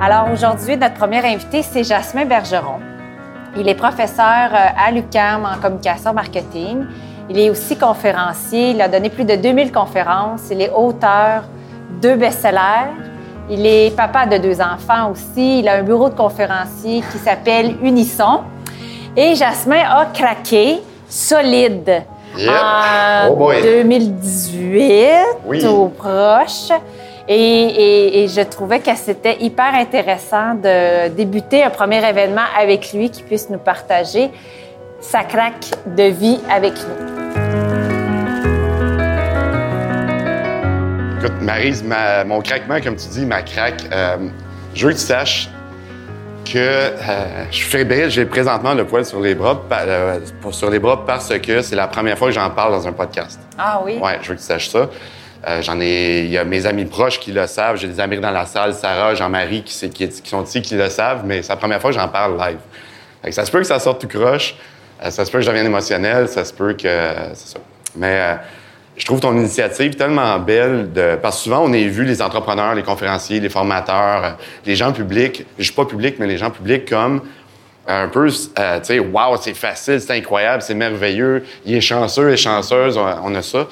Alors aujourd'hui, notre premier invité, c'est Jasmin Bergeron. Il est professeur euh, à l'UCAM en communication marketing. Il est aussi conférencier. Il a donné plus de 2000 conférences. Il est auteur, deux best-sellers. Il est papa de deux enfants aussi. Il a un bureau de conférencier qui s'appelle Unisson. Et Jasmin a craqué solide en Oh boy. 2018, Oui. au proche. Et, et- et je trouvais que c'était hyper intéressant de débuter un premier événement avec lui qui puisse nous partager sa craque de vie avec nous. Écoute, Maryse, ma- mon craquement, comme tu dis, ma craque, euh, je veux que tu saches que euh, je suis fébrile, j'ai présentement le poil sur les bras, euh, sur les bras parce que c'est la première fois que j'en parle dans un podcast. Ah oui? Ouais, je veux que tu saches ça. Euh, j'en ai, il y a mes amis proches qui le savent, j'ai des amis dans la salle, Sarah, Jean-Marie qui, qui, qui sont ici qui le savent, mais c'est la première fois que j'en parle live. Fait que ça se peut que ça sorte tout croche, ça se peut que je devienne émotionnel, ça se peut que. c'est ça. Mais je trouve ton initiative tellement belle de. Parce que souvent, on est vu les entrepreneurs, les conférenciers, les formateurs, euh, les gens publics, je suis pas public, mais les gens publics comme un peu, euh, tu sais, wow, c'est facile, c'est incroyable, c'est merveilleux, il est chanceux et chanceuse, on, on a ça.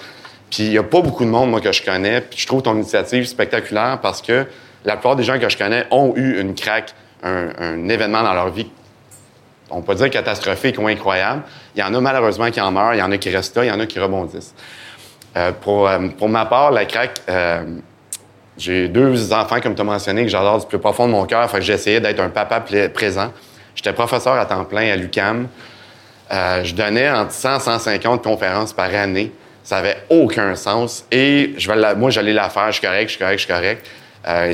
Puis il y a pas beaucoup de monde, moi, que je connais, puis je trouve ton initiative spectaculaire parce que la plupart des gens que je connais ont eu une craque, un, un événement dans leur vie on peut dire catastrophique ou incroyable. Il y en a malheureusement qui en meurent, il y en a qui restent là, il y en a qui rebondissent. Euh, pour, euh, pour ma part, la craque, euh, j'ai deux enfants, comme tu as mentionné, que j'adore du plus profond de mon cœur. Fait que essayé d'être un papa présent. J'étais professeur à temps plein à l'UCAM. Je donnais entre 100 et 150 conférences par année. Ça avait aucun sens. Et moi, j'allais la faire. Je suis correct, je suis correct, je suis correct.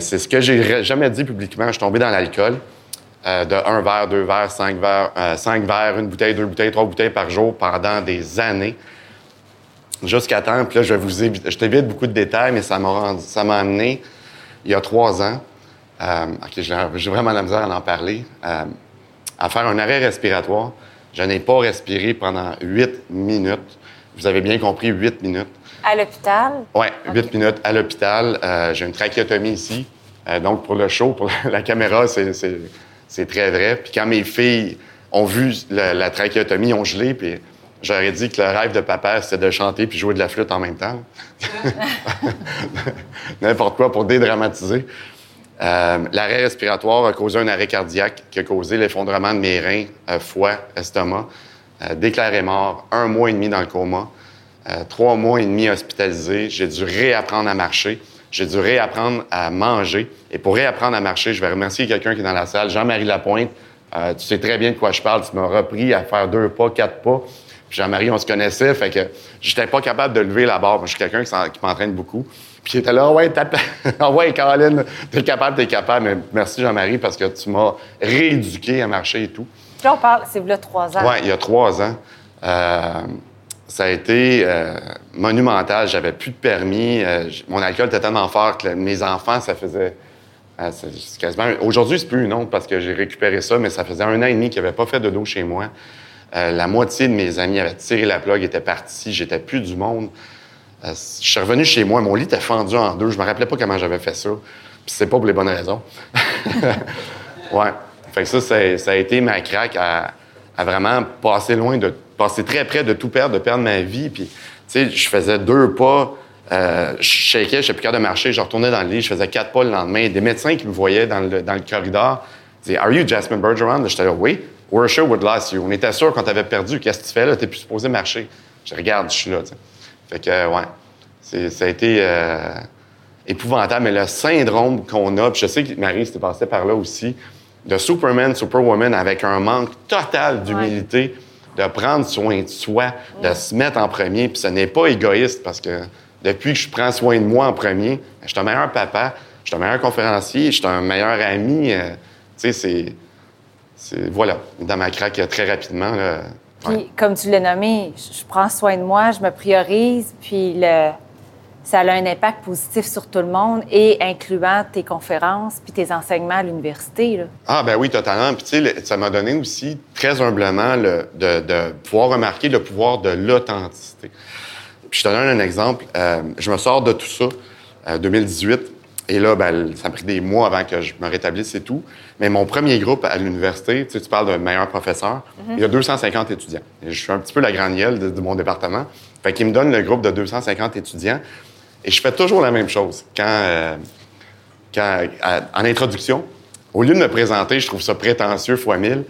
C'est ce que j'ai jamais dit publiquement. Je suis tombé dans l'alcool. De un verre, deux verres, cinq verres, cinq verres, une bouteille, deux bouteilles, trois bouteilles par jour pendant des années. Jusqu'à temps, puis là, je vais vous évite, je t'évite beaucoup de détails, mais ça m'a rendu- ça m'a amené, il y a trois ans, euh, OK, j'ai j'ai vraiment la misère à en parler, euh, à faire un arrêt respiratoire. Je n'ai pas respiré pendant huit minutes. Vous avez bien compris, huit minutes. À l'hôpital? Oui, huit minutes à l'hôpital. Euh, j'ai une trachéotomie ici. Euh, donc, pour le show, pour la caméra, c'est, c'est- c'est très vrai. Puis quand mes filles ont vu la, la trachéotomie, ils ont gelé, puis j'aurais dit que le rêve de papa, c'était de chanter puis jouer de la flûte en même temps. N'importe quoi pour dédramatiser. Euh, l'arrêt respiratoire a causé un arrêt cardiaque qui a causé l'effondrement de mes reins, euh, foie, estomac. Euh, déclaré mort, un mois et demi dans le coma. Trois mois et demi hospitalisé. J'ai dû réapprendre à marcher. J'ai dû réapprendre à manger. Et pour réapprendre à marcher, je vais remercier quelqu'un qui est dans la salle, Jean-Marie Lapointe. Tu sais très bien de quoi je parle. Tu m'as repris à faire deux pas, quatre pas. Jean-Marie, on se connaissait, fait que j'étais pas capable de lever la barre. Moi, je suis quelqu'un qui, m'entraîne beaucoup. Puis il était là, ouais. Ah ouais, Caroline, t'es capable, t'es capable. Mais merci, Jean-Marie, parce que tu m'as rééduqué à marcher et tout. Puis là, on parle, c'est là trois ans. Oui, il y a trois ans. Euh, ça a été euh, monumental. J'avais plus de permis. Euh, mon alcool était tellement fort que mes enfants, ça faisait. euh, c'est- quasiment. Aujourd'hui, c'est plus une honte parce que j'ai récupéré ça, mais ça faisait un an et demi qu'ils n'avaient pas fait de dos chez moi. Euh, la moitié de mes amis avaient tiré la plug, étaient partis. J'étais plus du monde. Euh, je suis revenu chez moi. Mon lit était fendu en deux. Je me rappelais pas comment j'avais fait ça. Puis c'est pas pour les bonnes raisons. ouais. Fait que ça, ça, a été ma craque à, vraiment passer loin de. passer très près de tout perdre, de perdre ma vie. Puis, tu sais, je faisais deux pas. euh, je shakais, je sais plus capable de marcher, je retournais dans le lit, je faisais quatre pas le lendemain. Des médecins qui me voyaient dans le, dans le corridor disaient Are you Jasmine Bergeron? J'étais là, oui. We're sure we'd lost you. On était sûr qu'on t'avait perdu. Qu'est-ce que tu fais là? T'es plus supposé marcher. Je regarde, je suis là, tu sais. Fait que, euh, ouais. Ça a été euh, épouvantable. Mais le syndrome qu'on a, puis je sais que Marie s'était passée par là aussi, de Superman, Superwoman, avec un manque total d'humilité, de prendre soin de soi, de se mettre en premier. Puis ce n'est pas égoïste parce que depuis que je prends soin de moi en premier, je suis un meilleur papa, je suis un meilleur conférencier, je suis un meilleur ami. euh, tu sais, c'est. Voilà, dans ma craque euh, très rapidement. Là, Puis, comme tu l'as nommé, je prends soin de moi, je me priorise, puis le, ça a un impact positif sur tout le monde et incluant tes conférences puis tes enseignements à l'université. là. Ah, ben oui, totalement. Puis, tu sais, ça m'a donné aussi, très humblement, le- de, de pouvoir remarquer le pouvoir de l'authenticité. Puis, je te donne un exemple. Euh, je me sors de tout ça, euh, 2018. Et là, ben, ça a pris des mois avant que je me rétablisse et tout. Mais mon premier groupe à l'université, tu sais, tu parles d'un meilleur professeur, il y a 250 étudiants. Et je suis un petit peu la granielle de, de mon département. Fait qu'il me donne le groupe de 250 étudiants. Et je fais toujours la même chose. Quand, euh, quand, à- en introduction, au lieu de me présenter, je trouve ça prétentieux fois mille,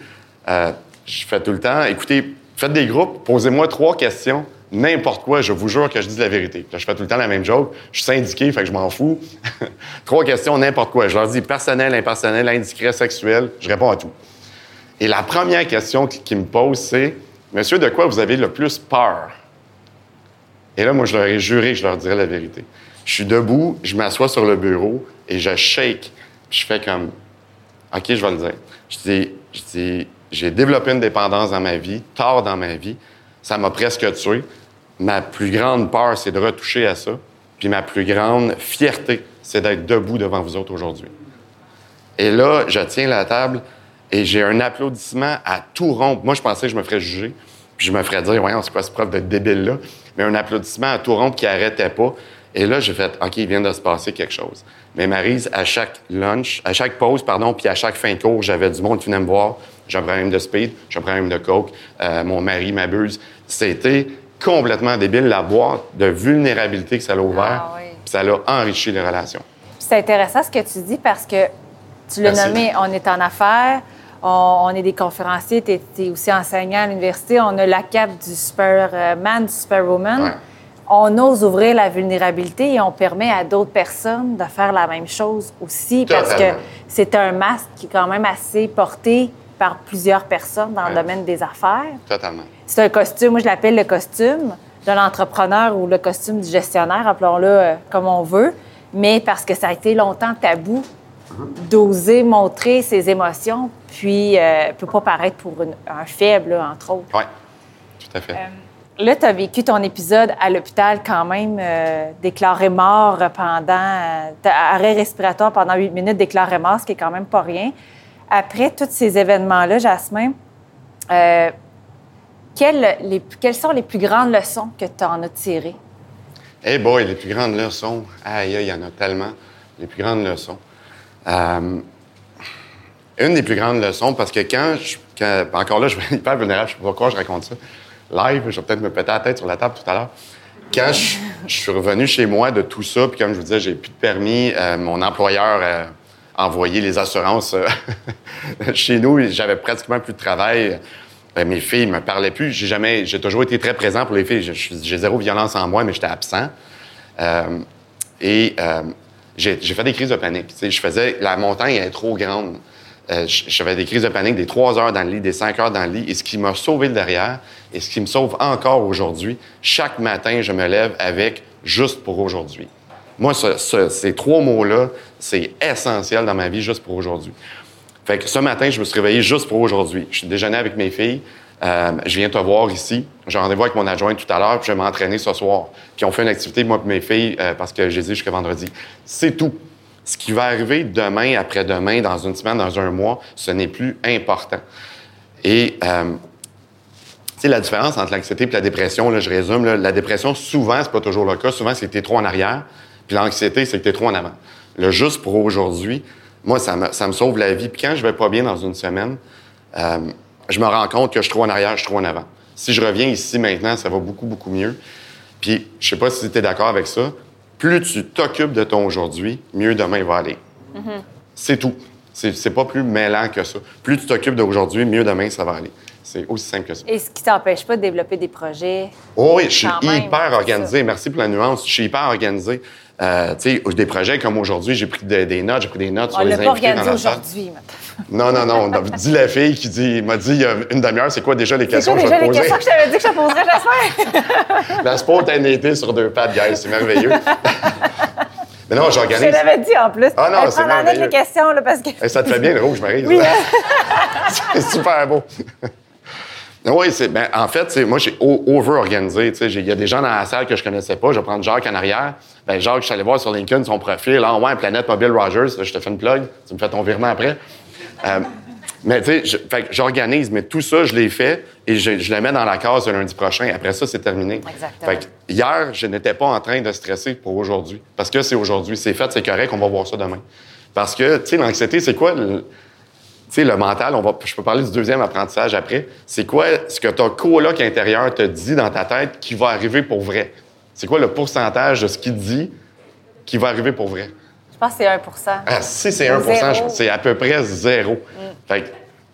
euh, je fais tout le temps, écoutez, faites des groupes, posez-moi trois questions, n'importe quoi, je vous jure que je dis la vérité. Je fais tout le temps la même joke, je suis syndiqué, fait que je m'en fous. trois questions, n'importe quoi. Je leur dis personnel, impersonnel, indiscret, sexuel, je réponds à tout. Et la première question qui, qui me pose, c'est Monsieur, de quoi vous avez le plus peur? Et là, moi, je leur ai juré que je leur dirais la vérité. Je suis debout, je m'assois sur le bureau et je shake. Je fais comme, OK, je vais le dire. Je dis, je dis, j'ai développé une dépendance dans ma vie, tard dans ma vie. Ça m'a presque tué. Ma plus grande peur, c'est de retoucher à ça. Puis ma plus grande fierté, c'est d'être debout devant vous autres aujourd'hui. Et là, je tiens la table et j'ai un applaudissement à tout rompre. Moi, je pensais que je me ferais juger, puis je me ferais dire, voyons, c'est quoi ce prof de débile-là? Mais un applaudissement à tout rompre qui arrêtait pas. Et là, j'ai fait, OK, il vient de se passer quelque chose. Mais Marise, à chaque lunch, à chaque pause, pardon, puis à chaque fin de cours, j'avais du monde qui venait me voir. J'ai un problème de speed, j'ai un problème de coke, euh, mon mari m'abuse. C'était complètement débile, la boîte de vulnérabilité que ça a ouvert, Ah oui. puis ça l'a enrichi les relations. C'est intéressant ce que tu dis parce que tu l'as nommé, on est en affaires, on, on est des conférenciers, tu es, aussi enseignant à l'université, on a la cape du Superman, du Superwoman. Ouais. On ose ouvrir la vulnérabilité et on permet à d'autres personnes de faire la même chose aussi parce que c'est un masque qui est quand même assez porté par plusieurs personnes dans le domaine des affaires. Totalement. C'est un costume, moi je l'appelle le costume de l'entrepreneur ou le costume du gestionnaire, appelons-le euh, comme on veut, mais parce que ça a été longtemps tabou d'oser montrer ses émotions, puis euh, peut pas paraître pour une- un faible, entre autres. Oui, tout à fait. Là, tu as vécu ton épisode à l'hôpital quand même, euh, déclaré mort pendant. euh, arrêt respiratoire pendant huit minutes, déclaré mort, ce qui est quand même pas rien. Après tous ces événements-là, Jasmin, euh, quelles, les- quelles sont les plus grandes leçons que tu en as tirées? Eh boy, les plus grandes leçons. Il y en a tellement. Les plus grandes leçons. Euh, une des plus grandes leçons, parce que quand je. encore là, je être hyper vulnérable, je sais pas pourquoi je raconte ça. Live, je vais peut-être me péter la tête sur la table tout à l'heure. Quand je, suis revenu chez moi de tout ça, puis comme je vous disais, j'ai plus de permis, euh, mon employeur a envoyé les assurances euh, chez nous, j'avais pratiquement plus de travail. Euh, mes filles me parlaient plus. J'ai jamais, j'ai toujours été très présent pour les filles. J'ai zéro violence en moi, mais j'étais absent. Euh, et euh, j'ai fait des crises de panique. Je faisais la montagne est trop grande. J'avais des crises de panique des trois heures dans le lit, des cinq heures dans le lit. Et ce qui m'a sauvé le derrière, et ce qui me sauve encore aujourd'hui, chaque matin, je me lève avec juste pour aujourd'hui. Moi, ce- ce- ces trois mots-là, c'est essentiel dans ma vie, juste pour aujourd'hui. Fait que ce matin, je me suis réveillé juste pour aujourd'hui. Je suis déjeuné avec mes filles. Euh, je viens te voir ici. J'ai rendez-vous avec mon adjoint tout à l'heure, puis je vais m'entraîner ce soir. Puis on fait une activité, moi et mes filles, euh, parce que j'ai dit jusqu'à vendredi. C'est tout. Ce qui va arriver demain, après-demain, dans une semaine, dans un mois, ce n'est plus important. Et euh, tu sais, la différence entre l'anxiété et la dépression, là, je résume, là, la dépression, souvent, c'est pas toujours le cas. Souvent, c'est que t'es trop en arrière. Puis l'anxiété, c'est que t'es trop en avant. Le juste pour aujourd'hui, moi, ça me, ça me sauve la vie. Puis quand je vais pas bien dans une semaine, euh, je me rends compte que je suis trop en arrière, je suis trop en avant. Si je reviens ici maintenant, ça va beaucoup, beaucoup mieux. Puis, je sais pas si tu es d'accord avec ça, plus tu t'occupes de ton aujourd'hui, mieux demain il va aller. C'est tout. C'est pas plus mêlant que ça. Plus tu t'occupes d'aujourd'hui, mieux demain ça va aller. C'est aussi simple que ça. Et ce qui t'empêche pas de développer des projets. Oh oui, je suis hyper organisé. Merci pour la nuance. Je suis hyper organisé. Euh, tu sais, des projets comme aujourd'hui, j'ai pris des, des notes, j'ai pris des notes On sur les pas invités la salle. aujourd'hui, maintenant. Non, non, non. On a dit la fille qui dit, m'a dit il y a une demi-heure, c'est quoi déjà les C'est questions quoi que je déjà vais te les poser? questions que je t'avais dit que je te poserais, Jasmin? La spontanéité sur deux pattes, guys, c'est merveilleux. Mais non, Je j'organise. l'avais dit en plus. Ah non, c'est merveilleux. les questions, là, parce que. Ça te fait bien le rouge, Marie. Oui, c'est super beau. Oui, c'est, ben, en fait, moi, j'ai over-organisé. tu sais. J'ai- Il y a des gens dans la salle que je connaissais pas. Je vais prendre Jacques en arrière. Ben, Jacques, je suis allé voir sur LinkedIn son profil. Ah, ouais, Planète Mobile Rogers. Je te fais une plug. Tu me fais ton virement après. Euh, mais tu sais, je- fait que j'organise. Mais tout ça, je l'ai fait et je, je le mets dans la case le lundi prochain. Après ça, c'est terminé. Exactement. Fait que hier, je n'étais pas en train de stresser pour aujourd'hui. Parce que c'est aujourd'hui. C'est fait, c'est correct. On va voir ça demain. Parce que, tu sais, l'anxiété, c'est quoi? le- sais, le mental, on va, je peux parler du deuxième apprentissage après. C'est quoi ce que ton coloc intérieur te dit dans ta tête qui va arriver pour vrai? C'est quoi le pourcentage de ce qu'il dit qui va arriver pour vrai? Je pense que c'est 1% Ah, si c'est 1 Zéro. je- c'est à peu près zéro. Fait que,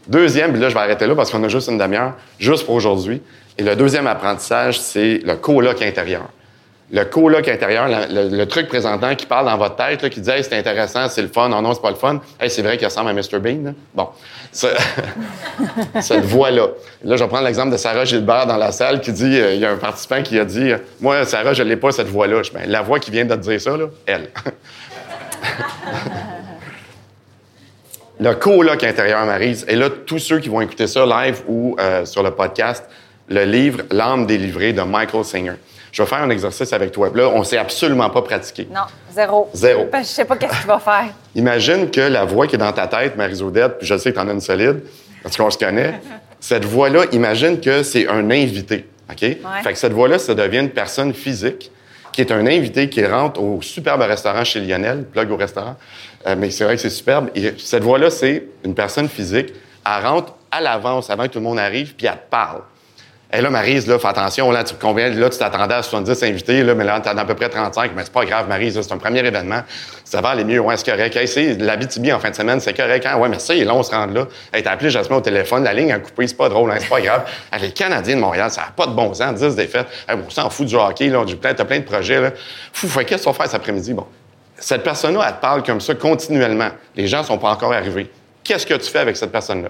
deuxième, puis là, je vais arrêter là parce qu'on a juste une demi-heure, juste pour aujourd'hui. Et le deuxième apprentissage, c'est le coloc intérieur. Le coloc intérieur, le, truc présentant qui parle dans votre tête, qui dit c'est intéressant, c'est le fun, non, non, c'est pas le fun. Hey, c'est vrai qu'il ressemble à Mr. Bean. là. Bon. Ce- cette voix-là. Là, je vais prendre l'exemple de Sarah Gilbert dans la salle qui dit euh, il y a un participant qui a dit euh, Moi, Sarah, je l'ai pas, cette voix-là. Ben, la voix qui vient de te dire ça, elle. le coloc intérieur, Marise. Et là, tous ceux qui vont écouter ça live ou euh, sur le podcast, le livre L'âme délivrée de Michael Singer. Je vais faire un exercice avec toi. Là, on s'est absolument pas pratiqué. Non, zéro. Zéro. Parce que Je sais pas qu'est-ce que tu vas faire. Imagine que la voix qui est dans ta tête, Marie-Odette, puis je sais que tu en as une solide, parce qu'on se connaît, cette voix-là, imagine que c'est un invité, OK? Fait que cette voix-là, ça devient une personne physique qui est un invité qui rentre au superbe restaurant chez Lionel, plug au restaurant, Euh, mais c'est vrai que c'est superbe. Et cette voix-là, c'est une personne physique. Elle rentre à l'avance, avant que tout le monde arrive, puis elle te parle. Et là, Marise, là, fais attention, là, tu, combien, là, tu t'attendais à 70 invités, là, mais là, t'en as à peu près 35. Mais c'est pas grave, Marise, c'est un premier événement. Ça va aller mieux, ouais, c'est correct. Hey, c'est l'Abitibi en fin de semaine, c'est correct. Hein? Ouais, mais ça, il est long, on se rend là. Hey, t'as appelé Jasmine au téléphone, la ligne a coupé, c'est pas drôle, hein, c'est pas grave. Hey, les Canadiens de Montréal, ça n'a pas de bon sens, 10 défaites. Hey, on s'en fout du hockey, là, t'as plein, plein de projets, là. Fou, fait, qu'est-ce qu'on va faire cet après-midi? Bon. Cette personne-là, elle te parle comme ça continuellement. Les gens sont pas encore arrivés. Qu'est-ce que tu fais avec cette personne-là?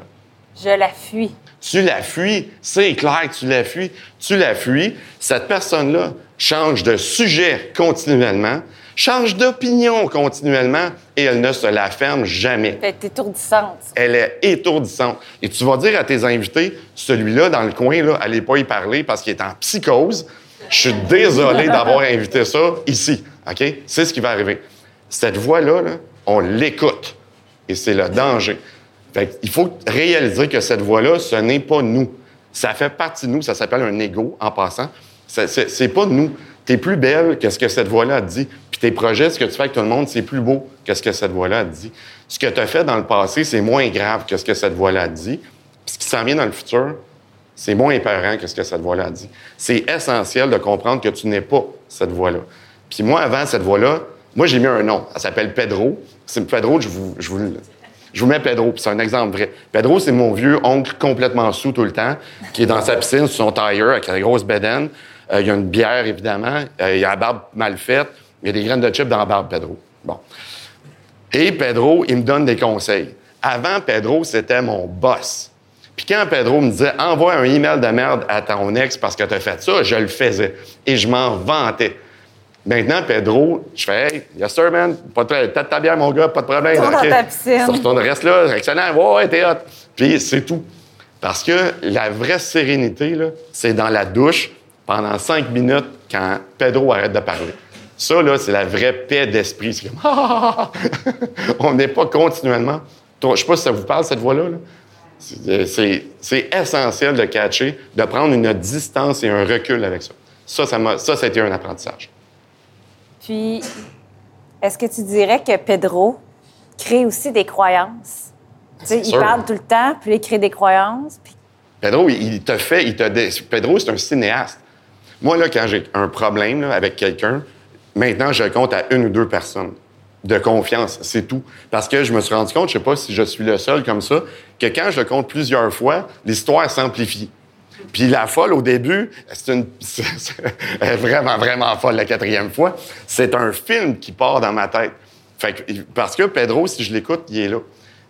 Je la fuis. Tu la fuis, c'est clair que tu la fuis. Tu la fuis. Cette personne-là change de sujet continuellement, change d'opinion continuellement et elle ne se la ferme jamais. Elle est étourdissante. Elle est étourdissante. Et tu vas dire à tes invités, celui-là dans le coin, là, allez pas y parler parce qu'il est en psychose. Je suis désolé d'avoir invité ça ici. OK? C'est ce qui va arriver. Cette voix-là, là, on l'écoute. Et c'est le danger. Fait il faut réaliser que cette voix-là, ce n'est pas nous. Ça fait partie de nous. Ça s'appelle un ego, en passant. C'est- pas nous. Tu es plus belle que ce que cette voix-là dit. Puis tes projets, ce que tu fais avec tout le monde, c'est plus beau que ce que cette voix-là dit. Ce que tu as fait dans le passé, c'est moins grave que ce que cette voix-là dit. Puis ce qui s'en vient dans le futur, c'est moins épeurant que ce que cette voix-là dit. C'est essentiel de comprendre que tu n'es pas cette voix-là. Puis moi, avant cette voix-là, moi, j'ai mis un nom. Elle s'appelle Pedro. C'est Pedro, je vous, je vous, je vous mets Pedro, puis c'est un exemple vrai. Pedro, c'est mon vieux oncle complètement sous tout le temps, qui est dans sa piscine, sur son tailleur, avec la grosse bedaine. Euh, il y a une bière, évidemment. Euh, il a la barbe mal faite. Il y a des graines de chips dans la barbe, Pedro. Bon. Et Pedro, il me donne des conseils. Avant, Pedro, c'était mon boss. Puis quand Pedro me disait envoie un email de merde à ton ex parce que tu as fait ça, je le faisais. Et je m'en vantais. Maintenant, Pedro, je fais Hey, yes sir, man, pas de problème. Tête ta bière, mon gars, pas de problème. Retourne dans OK. ta piscine. Ça retourne, reste là, excellent, ouais, ouais, t'es hot. Puis c'est tout. Parce que la vraie sérénité, là, c'est dans la douche pendant cinq minutes quand Pedro arrête de parler. Ça, là, c'est la vraie paix d'esprit. C'est comme, Ah! on n'est pas continuellement. Je sais pas si ça vous parle, cette voix-là. là. C'est essentiel de catcher, de prendre une distance et un recul avec ça. Ça, ça, m'a- ça, ça a été un apprentissage. Puis, est-ce que tu dirais que Pedro crée aussi des croyances? Tu sais, il sûr. parle tout le temps, puis il crée des croyances. Puis... Pedro, il te fait, il te Pedro, c'est un cinéaste. Moi, là, quand j'ai un problème là, avec quelqu'un, maintenant, je compte à une ou deux personnes de confiance, c'est tout. Parce que je me suis rendu compte, je sais pas si je suis le seul comme ça, que quand je le compte plusieurs fois, l'histoire s'amplifie. Puis la folle, au début, c'est une... elle est vraiment, vraiment folle la quatrième fois. C'est un film qui part dans ma tête. Fait que, parce que Pedro, si je l'écoute, il est là.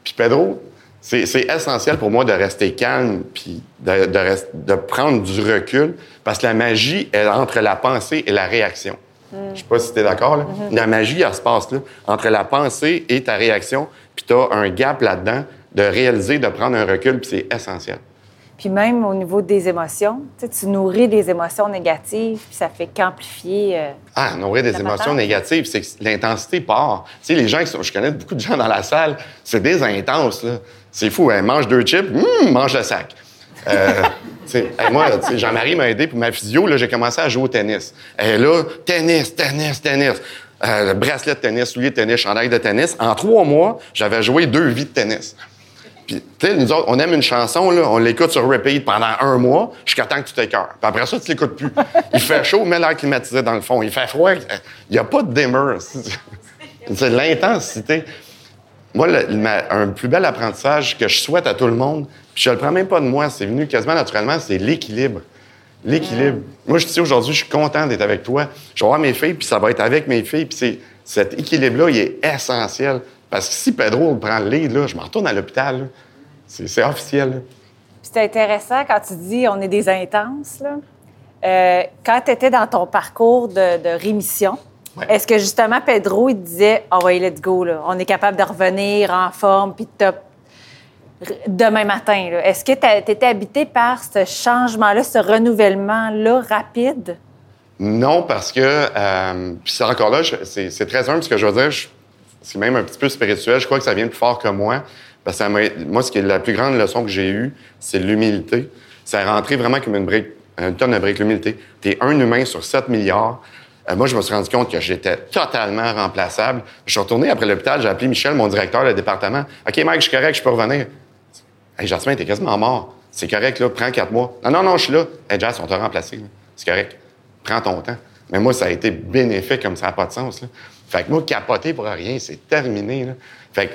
Puis Pedro, c'est essentiel pour moi de rester calme puis de, de rest- de prendre du recul parce que la magie est entre la pensée et la réaction. Je sais pas si tu es d'accord. là. La magie, elle se passe là, entre la pensée et ta réaction. Puis tu as un gap là-dedans de réaliser, de prendre un recul, puis c'est essentiel. Puis même au niveau des émotions, tu, nourris des émotions négatives, puis ça fait qu'amplifier. euh, Ah, nourrir des émotions négatives, c'est que l'intensité part. Tu sais, les gens qui sont. Je connais beaucoup de gens dans la salle, c'est des intenses, là. C'est fou, hein. Mange deux chips, hum, mange le sac. Euh, hey, moi, Jean-Marie m'a aidé pour ma physio, là, j'ai commencé à jouer au tennis. Et là, tennis, tennis, tennis. Euh, bracelet de tennis, soulier de tennis, chandail de tennis. En trois mois, j'avais joué deux vies de tennis. Puis, tu sais, nous autres, on aime une chanson, là, on l'écoute sur repeat pendant un mois jusqu'à temps que tu t'écœures. Puis après ça, tu l'écoutes plus. Il fait chaud, mets l'air climatisé dans le fond. Il fait froid, il n'y a pas de dimmer. C'est l'intensité. Moi, le- ma- un plus bel apprentissage que je souhaite à tout le monde, puis je le prends même pas de moi, c'est venu quasiment naturellement, c'est l'équilibre. L'équilibre. Moi, je dis aujourd'hui, je suis content d'être avec toi. Je vais voir mes filles, puis ça va être avec mes filles. Puis c'est- cet équilibre-là, il est essentiel. Parce que si Pedro prend le lead, là, je me retourne à l'hôpital. C'est officiel. là. Puis c'est intéressant quand tu dis on est des intenses. Là. Euh, quand tu étais dans ton parcours de, de rémission, Ouais. est-ce que justement Pedro, il te disait Oh, ouais, let's go, là. on est capable de revenir en forme, puis top demain matin? Est-ce que tu étais habité par ce changement-là, ce renouvellement-là rapide? Non, parce que, euh, puis c'est encore là, c'est très humble ce que je veux dire. je- C'est même un petit peu spirituel. Je crois que ça vient plus fort que moi. Moi, ce qui est la plus grande leçon que j'ai eue, c'est l'humilité. Ça est rentré vraiment comme une brique, une tonne de briques, l'humilité. T'es un humain sur 7 milliards. Euh, moi, je me suis rendu compte que j'étais totalement remplaçable. Je suis retourné après l'hôpital, j'ai appelé Michel, mon directeur du département. OK, Mike, je suis correct, je peux revenir. Hey, Jasmin, t'es quasiment mort. C'est correct, là, prends quatre mois. Non, non, non, je suis là. Hey, Jas, on t'a remplacé. C'est correct. Prends ton temps. Mais moi, ça a été bénéfique comme ça n'a pas de sens. Là. Fait que moi, capoter pour rien, c'est terminé. Là. Fait que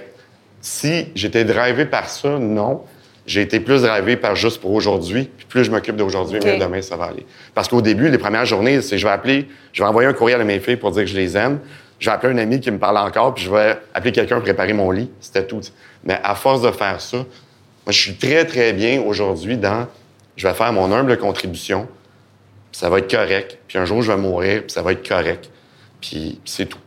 si j'étais drivé par ça, non. J'ai été plus drivé par juste pour aujourd'hui. Puis plus je m'occupe d'aujourd'hui, mieux demain, ça va aller. Parce qu'au début, les premières journées, c'est je vais appeler, je vais envoyer un courriel à mes filles pour dire que je les aime. Je vais appeler un ami qui me parle encore, puis je vais appeler quelqu'un pour préparer mon lit. C'était tout. Mais à force de faire ça, moi, je suis très, très bien aujourd'hui dans je vais faire mon humble contribution, puis ça va être correct. Puis un jour, je vais mourir, puis ça va être correct. Puis c'est tout.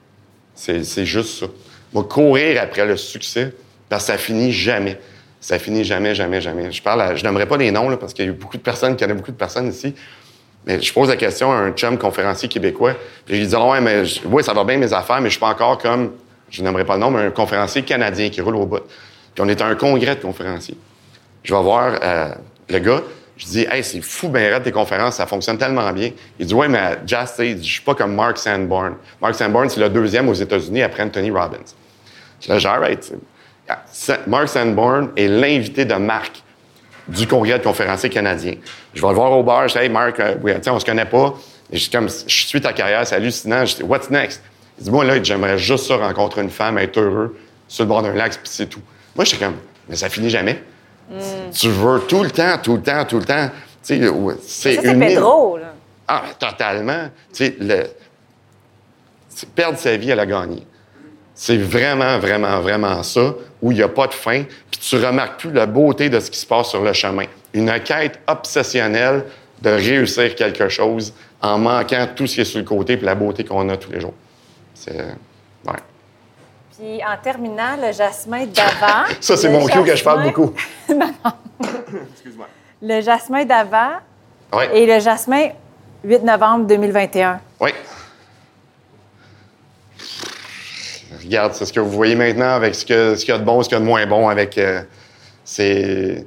C'est juste ça. Moi, courir après le succès, parce que ça finit jamais. Ça finit jamais, jamais, jamais. Je parle je n'aimerais pas les noms, là, parce qu'il y a eu beaucoup de personnes, il y en a beaucoup de personnes ici. Mais je pose la question à un chum conférencier québécois. Puis il dit Ah Ouais, mais je- oui, ça va bien mes affaires, mais je suis pas encore comme, je n'aimerais pas le nom, mais un conférencier canadien qui roule au bout. Puis on est à un congrès de conférenciers. Je vais voir euh, le gars. Je dis, hey, c'est fou, ben raide tes conférences, ça fonctionne tellement bien. Il dit, ouais, mais Jazz, je suis pas comme Mark Sanborn. Mark Sanborn, c'est le deuxième aux États-Unis après Anthony Robbins. Je dis, j'arrête. Ah, Mark Sanborn est l'invité de marque du congrès de conférenciers canadiens. Je vais le voir au bar, je dis, hey, Mark, euh, oui, on se connaît pas. Je suis comme, je suis ta carrière, c'est hallucinant. Je dis, what's next? Il dit, moi, là, j'aimerais juste ça, rencontrer une femme, être heureux, sur le bord d'un lac, puis c'est tout. Moi, j'étais comme, mais ça finit jamais. Tu veux tout le temps, tout le temps, tout le temps. C'est une Pedro, là. Ah, totalement. Le... perdre sa vie à la gagner. C'est vraiment, vraiment, vraiment ça, où il n'y a pas de fin, puis tu remarques plus la beauté de ce qui se passe sur le chemin. Une quête obsessionnelle de réussir quelque chose en manquant tout ce qui est sur le côté, puis la beauté qu'on a tous les jours. C'est... Ouais. Puis en terminant, le jasmin d'avant. Ça, c'est mon cue que je parle jasmin- beaucoup. Excuse-moi. Le jasmin d'avant Oui, et le jasmin 8 novembre 2021. oui. Regarde, c'est ce que vous voyez maintenant avec ce qu'il y a de bon, ce qu'il y a de moins bon avec... euh, c'est...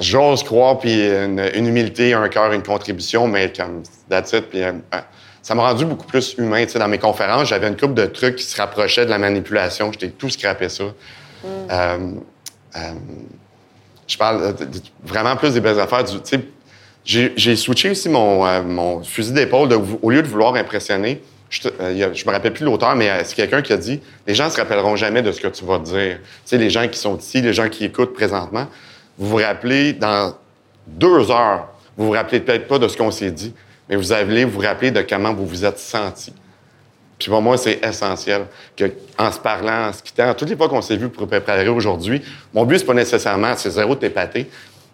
J'ose croire, puis une, une humilité, un cœur, une contribution, mais comme that's it, puis euh, ça m'a rendu beaucoup plus humain. Tu sais, dans mes conférences, j'avais une couple de trucs qui se rapprochaient de la manipulation. J'étais tout scrappé ça. Euh, euh, je parle de- de- vraiment plus des belles affaires. Du, tu sais, j'ai, switché aussi mon, euh, mon fusil d'épaule. Au lieu de vouloir impressionner, je, euh, je me rappelle plus l'auteur, mais euh, c'est quelqu'un qui a dit les gens se rappelleront jamais de ce que tu vas dire. Tu sais, les gens qui sont ici, les gens qui écoutent présentement, vous vous rappelez dans deux heures, vous vous rappelez peut-être pas de ce qu'on s'est dit, mais vous allez vous rappeler de comment vous vous êtes senti. Puis pour moi, c'est essentiel que, en se parlant, en se quittant, toutes les fois qu'on s'est vu pour préparer aujourd'hui, mon but, c'est pas nécessairement, c'est zéro t'épater,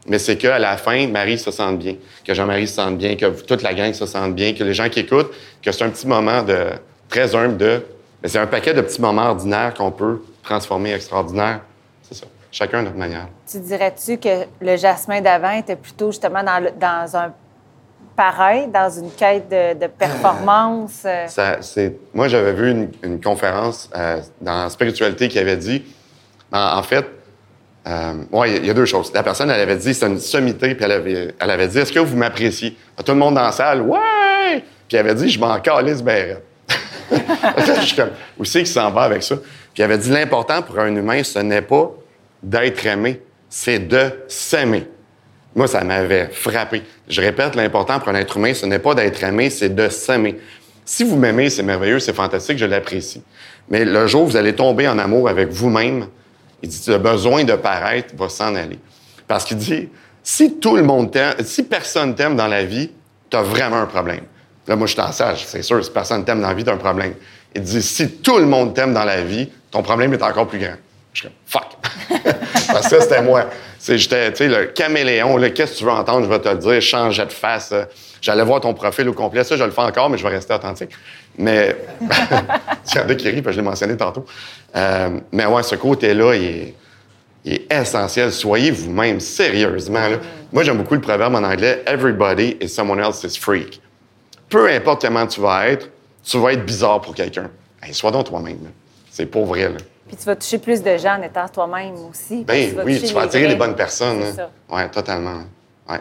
mais c'est qu'à la fin, Marie se sente bien, que Jean-Marie se sente bien, que toute la gang se sente bien, que les gens qui écoutent, que c'est un petit moment de très humble de. Mais c'est un paquet de petits moments ordinaires qu'on peut transformer extraordinaires. C'est ça. chacun à notre manière. Tu dirais-tu que le Jasmin d'avant était plutôt justement dans un pareil, dans une quête de, performance? Ça, moi, j'avais vu une, conférence euh, dans Spiritualité qui avait dit, en, fait, euh, ouais, il y a- deux choses. La personne, elle avait dit, c'est une sommité, puis elle avait, elle avait dit, est-ce que vous m'appréciez? Tout le monde dans la salle, ouais! Puis elle avait dit, je m'en calisse raide. je suis où c'est qu'il s'en va avec ça? Puis il avait dit, l'important pour un humain, ce n'est pas d'être aimé, c'est de s'aimer. Moi, ça m'avait frappé. Je répète, l'important pour un être humain, ce n'est pas d'être aimé, c'est de s'aimer. Si vous m'aimez, c'est merveilleux, c'est fantastique, je l'apprécie. Mais le jour où vous allez tomber en amour avec vous-même, il dit, le besoin de paraître va s'en aller. Parce qu'il dit, si tout le monde t'aime, si personne t'aime dans la vie, t'as vraiment un problème. Là, moi, je suis en sage, c'est sûr, si personne t'aime dans la vie, t'as un problème. Il dit, si tout le monde t'aime dans la vie, ton problème est encore plus grand. Je suis fuck. Parce que c'était moi. C'est, j'étais, tu sais, le caméléon, qu'est-ce que tu veux entendre, je vais te le dire, changeais de face. euh, J'allais voir ton profil au complet. Ça, je le fais encore, mais je vais rester authentique. Mais, il y en a qui je l'ai mentionné tantôt. Euh, mais ouais, ce côté-là, il est, essentiel. Soyez vous-même, sérieusement. Moi, j'aime beaucoup le proverbe en anglais, Everybody is someone else's freak. Peu importe comment tu vas être, tu vas être bizarre pour quelqu'un. Sois donc toi-même. C'est pour vrai. Là. Puis tu vas toucher plus de gens en étant toi-même aussi. Ben oui, tu vas attirer les bonnes personnes. Hein. Ouais, totalement. Ouais.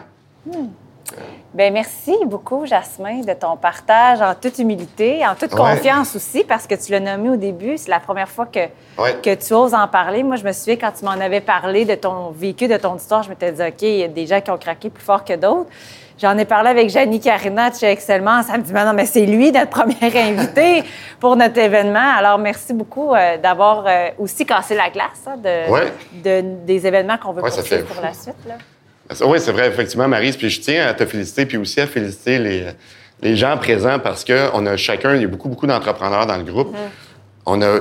Ben merci beaucoup, Jasmin, de ton partage en toute humilité, en toute Ouais. confiance aussi, parce que tu l'as nommé au début. C'est la première fois que, Ouais. que tu oses en parler. Moi, je me souviens quand tu m'en avais parlé de ton vécu, de ton histoire, je m'étais dit, OK, il y a des gens qui ont craqué plus fort que d'autres. J'en ai parlé avec Janie Carina de chez Excellements. Ça me dit, mais non, mais c'est lui notre premier invité pour notre événement. Alors, merci beaucoup euh, d'avoir euh, aussi cassé la glace hein, de, Ouais. de- des événements qu'on veut Ouais, ça poursuivre fait pour la suite. Là. Oui, c'est vrai, effectivement, Marise. Puis je tiens à te féliciter, puis aussi à féliciter les, les gens présents parce qu'on a chacun, il y a beaucoup, beaucoup d'entrepreneurs dans le groupe. On a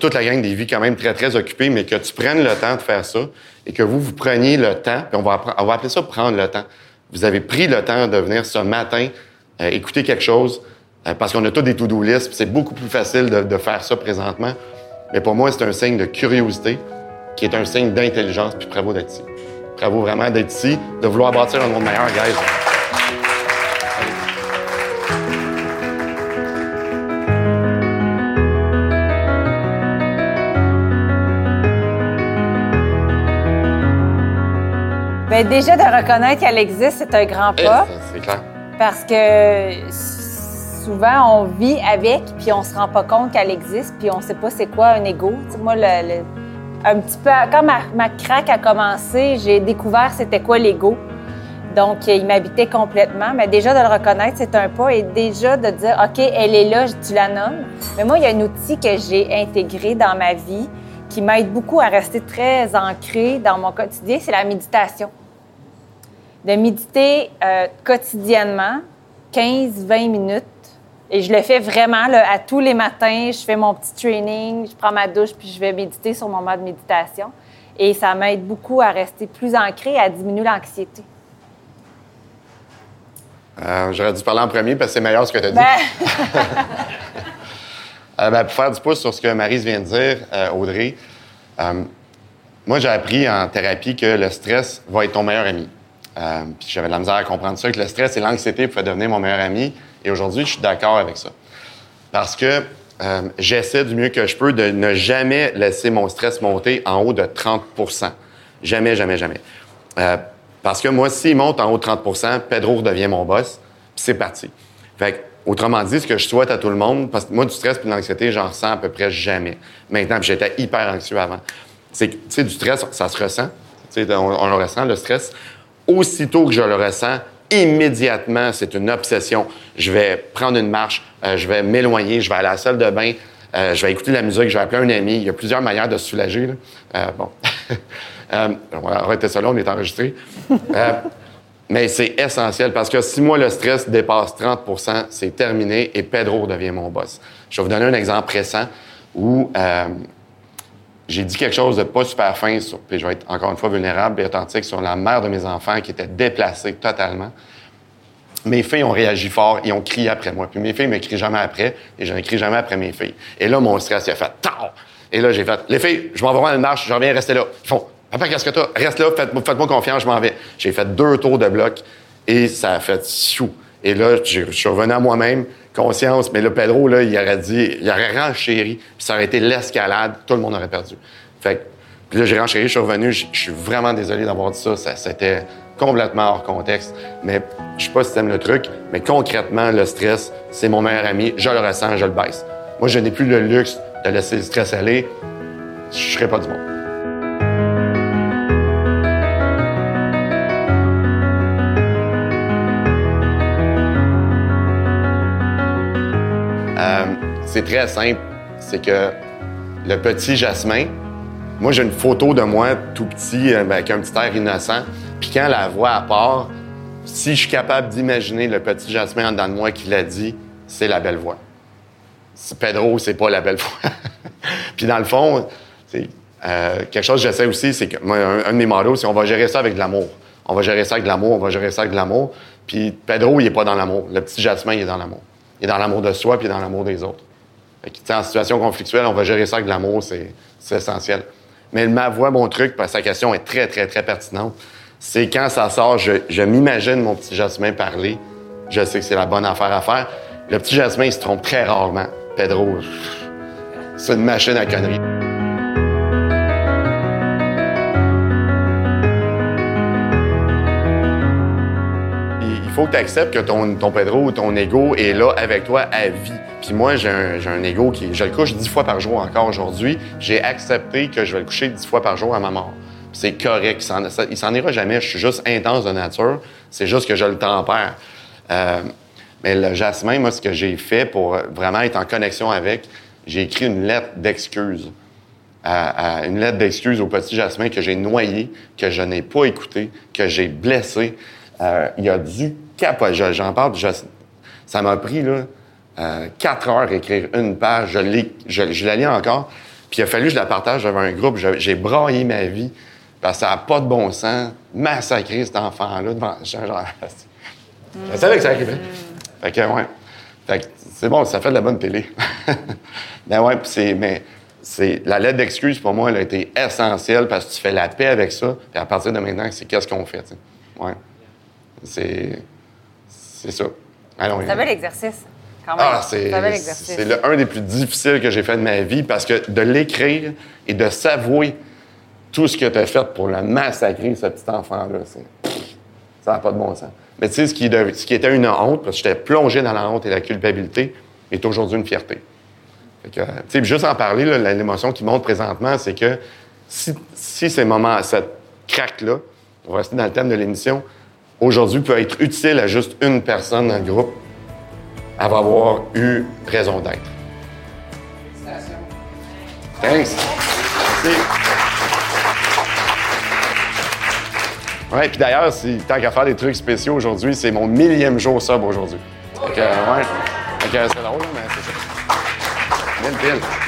toute la gang des vies quand même très, très occupées, mais que tu prennes le temps de faire ça et que vous, vous preniez le temps, puis on va, appre- on va appeler ça prendre le temps. Vous avez pris le temps de venir ce matin euh, écouter quelque chose euh, parce qu'on a tous des to-do lists, c'est beaucoup plus facile de, de faire ça présentement. Mais pour moi, c'est un signe de curiosité qui est un signe d'intelligence, puis bravo d'être ici. Bravo vraiment d'être ici, de vouloir bâtir un monde meilleur, guys. Ben déjà, de reconnaître qu'elle existe, c'est un grand Eh, pas. C'est clair. Parce que souvent, on vit avec, puis on se rend pas compte qu'elle existe, puis on sait pas c'est quoi un ego. Tu sais, moi, le, le- un petit peu, quand ma, ma craque a commencé, j'ai découvert c'était quoi l'ego. Donc, il m'habitait complètement. Mais déjà, de le reconnaître, c'est un pas. Et déjà, de dire, OK, elle est là, tu la nommes. Mais moi, il y a un outil que j'ai intégré dans ma vie qui m'aide beaucoup à rester très ancré dans mon quotidien, c'est la méditation de méditer euh, quotidiennement 15-20 minutes. Et je le fais vraiment là, à tous les matins. Je fais mon petit training, je prends ma douche, puis je vais méditer sur mon mode méditation. Et ça m'aide beaucoup à rester plus ancré et à diminuer l'anxiété. Euh, J'aurais dû parler en premier parce que c'est meilleur ce que tu as dit. Ben, Euh, ben, pour faire du pouce sur ce que Marise vient de dire, euh, Audrey, moi, j'ai appris en thérapie que le stress va être ton meilleur ami. Euh, puis j'avais de la misère à comprendre ça, que le stress et l'anxiété pouvaient devenir mon meilleur ami. Et aujourd'hui, je suis d'accord avec ça. Parce que euh, j'essaie du mieux que je peux de ne jamais laisser mon stress monter en haut de 30 Jamais, jamais, jamais. Euh, parce que moi, s'il monte en haut de 30 Pedro redevient mon boss, puis c'est parti. Fait que, autrement dit, ce que je souhaite à tout le monde, parce que moi, du stress et de l'anxiété, j'en ressens à peu près jamais. Maintenant, j'étais hyper anxieux avant. C'est que, tu sais, du stress, ça se ressent. On le ressent, le stress. Aussitôt que je le ressens, immédiatement, c'est une obsession. Je vais prendre une marche, euh, je vais m'éloigner, je vais aller à la salle de bain, euh, je vais écouter de la musique, je vais appeler un ami. Il y a plusieurs manières de soulager. Euh, bon. on va arrêter ça on est enregistré. Mais c'est essentiel parce que si moi, le stress dépasse 30% c'est terminé et Pedro devient mon boss. Je vais vous donner un exemple récent où j'ai dit quelque chose de pas super fin, sur, puis je vais être encore une fois vulnérable et authentique sur la mère de mes enfants qui était déplacée totalement. Mes filles ont réagi fort et ont crié après moi. Puis mes filles ne me crient jamais après et je ne jamais après mes filles. Et là, mon stress, a fait « Tao! » Et là, j'ai fait « Les filles, je m'en vais voir une marche, je reviens rester là. » Ils font Papa, qu'est-ce que t'as? Reste là, faites-moi confiance, je m'en vais. J'ai fait deux tours de bloc et ça a fait chou. Et là, je suis revenu à moi-même, conscience. Mais là, Pedro, là, il aurait dit, il aurait renchéri, puis ça aurait été l'escalade, tout le monde aurait perdu. Fait que, puis là, j'ai renchéri, je suis revenu, je je suis vraiment désolé d'avoir dit ça. ça C'était complètement hors contexte. Mais je sais pas si t'aimes le truc, mais concrètement, le stress, c'est mon meilleur ami. Je le ressens, je le baisse. Moi, je n'ai plus le luxe de laisser le stress aller. Je serais pas du monde. C'est très simple. C'est que le petit Jasmin, moi, j'ai une photo de moi tout petit, euh, avec un petit air innocent. Puis quand la voix à part, si je suis capable d'imaginer le petit Jasmin en dedans de moi qui l'a dit, c'est la belle voix. Pedro, c'est pas la belle voix. Puis dans le fond, euh, quelque chose que j'essaie aussi, c'est que moi, un, de mes mottos, c'est on va gérer ça avec de l'amour. On va gérer ça avec de l'amour, on va gérer ça avec de l'amour. Puis Pedro, il est pas dans l'amour. Le petit Jasmin, il est dans l'amour. Il est dans l'amour de soi, puis dans l'amour des autres. Que, en situation conflictuelle, on va gérer ça avec de l'amour, c'est essentiel. Mais ma voix, mon truc, parce que sa question est très, très, très pertinente, c'est quand ça sort, je, m'imagine mon petit Jasmin parler. Je sais que c'est la bonne affaire à faire. Le petit Jasmin, se trompe très rarement. Pedro, c'est une machine à conneries. Il faut que tu acceptes que ton, ton Pedro ou ton ego est là avec toi à vie. Puis moi, j'ai un, j'ai un ego qui. Je le couche dix fois par jour encore aujourd'hui. J'ai accepté que je vais le coucher dix fois par jour à ma mort. C'est correct. Il s'en, s'en ira jamais. Je suis juste intense de nature. C'est juste que je le tempère. Euh, mais le jasmin, moi, ce que j'ai fait pour vraiment être en connexion avec, j'ai écrit une lettre d'excuse. Une lettre d'excuse au petit Jasmin que j'ai noyé, que je n'ai pas écouté, que j'ai blessé. Euh, il a dû J'en parle, je- ça m'a pris là, euh, quatre heures à écrire une page. Je, l'ai- je, je la lis encore. Puis il a fallu que je la partage avec un groupe. J'ai braillé ma vie. Parce que ça n'a pas de bon sens. Massacrer cet enfant-là devant. Genre, je savais que ça arrivait. Fait que, ouais. Fait que c'est bon, ça fait de la bonne télé. ben ouais, puis c'est. Mais c'est. La lettre d'excuse, pour moi, elle a été essentielle parce que tu fais la paix avec ça. Puis à partir de maintenant, c'est qu'est-ce qu'on fait, tu sais. Ouais. C'est. C'est ça. Allons, C'est un bel exercice, quand même. ah, c'est c'est le- un des plus difficiles que j'ai fait de ma vie parce que de l'écrire et de s'avouer tout ce que tu as fait pour le massacrer, ce petit enfant-là, c'est- ça n'a pas de bon sens. Mais tu sais, ce qui, dev- ce qui était une honte, parce que j'étais plongé dans la honte et la culpabilité, est aujourd'hui une fierté. Fait que, tu sais, puis juste en parler, là, l'émotion qui monte présentement, c'est que si, si ces moments, cette craque-là, on va rester dans le thème de l'émission, aujourd'hui peut être utile à juste une personne dans le groupe, elle va avoir eu raison d'être. Thanks. Merci. Ouais, puis d'ailleurs, si tant qu'à faire des trucs spéciaux aujourd'hui, c'est mon millième jour sub aujourd'hui. Fait que, ouais. Fait c'est drôle, mais c'est ça. Mille piles.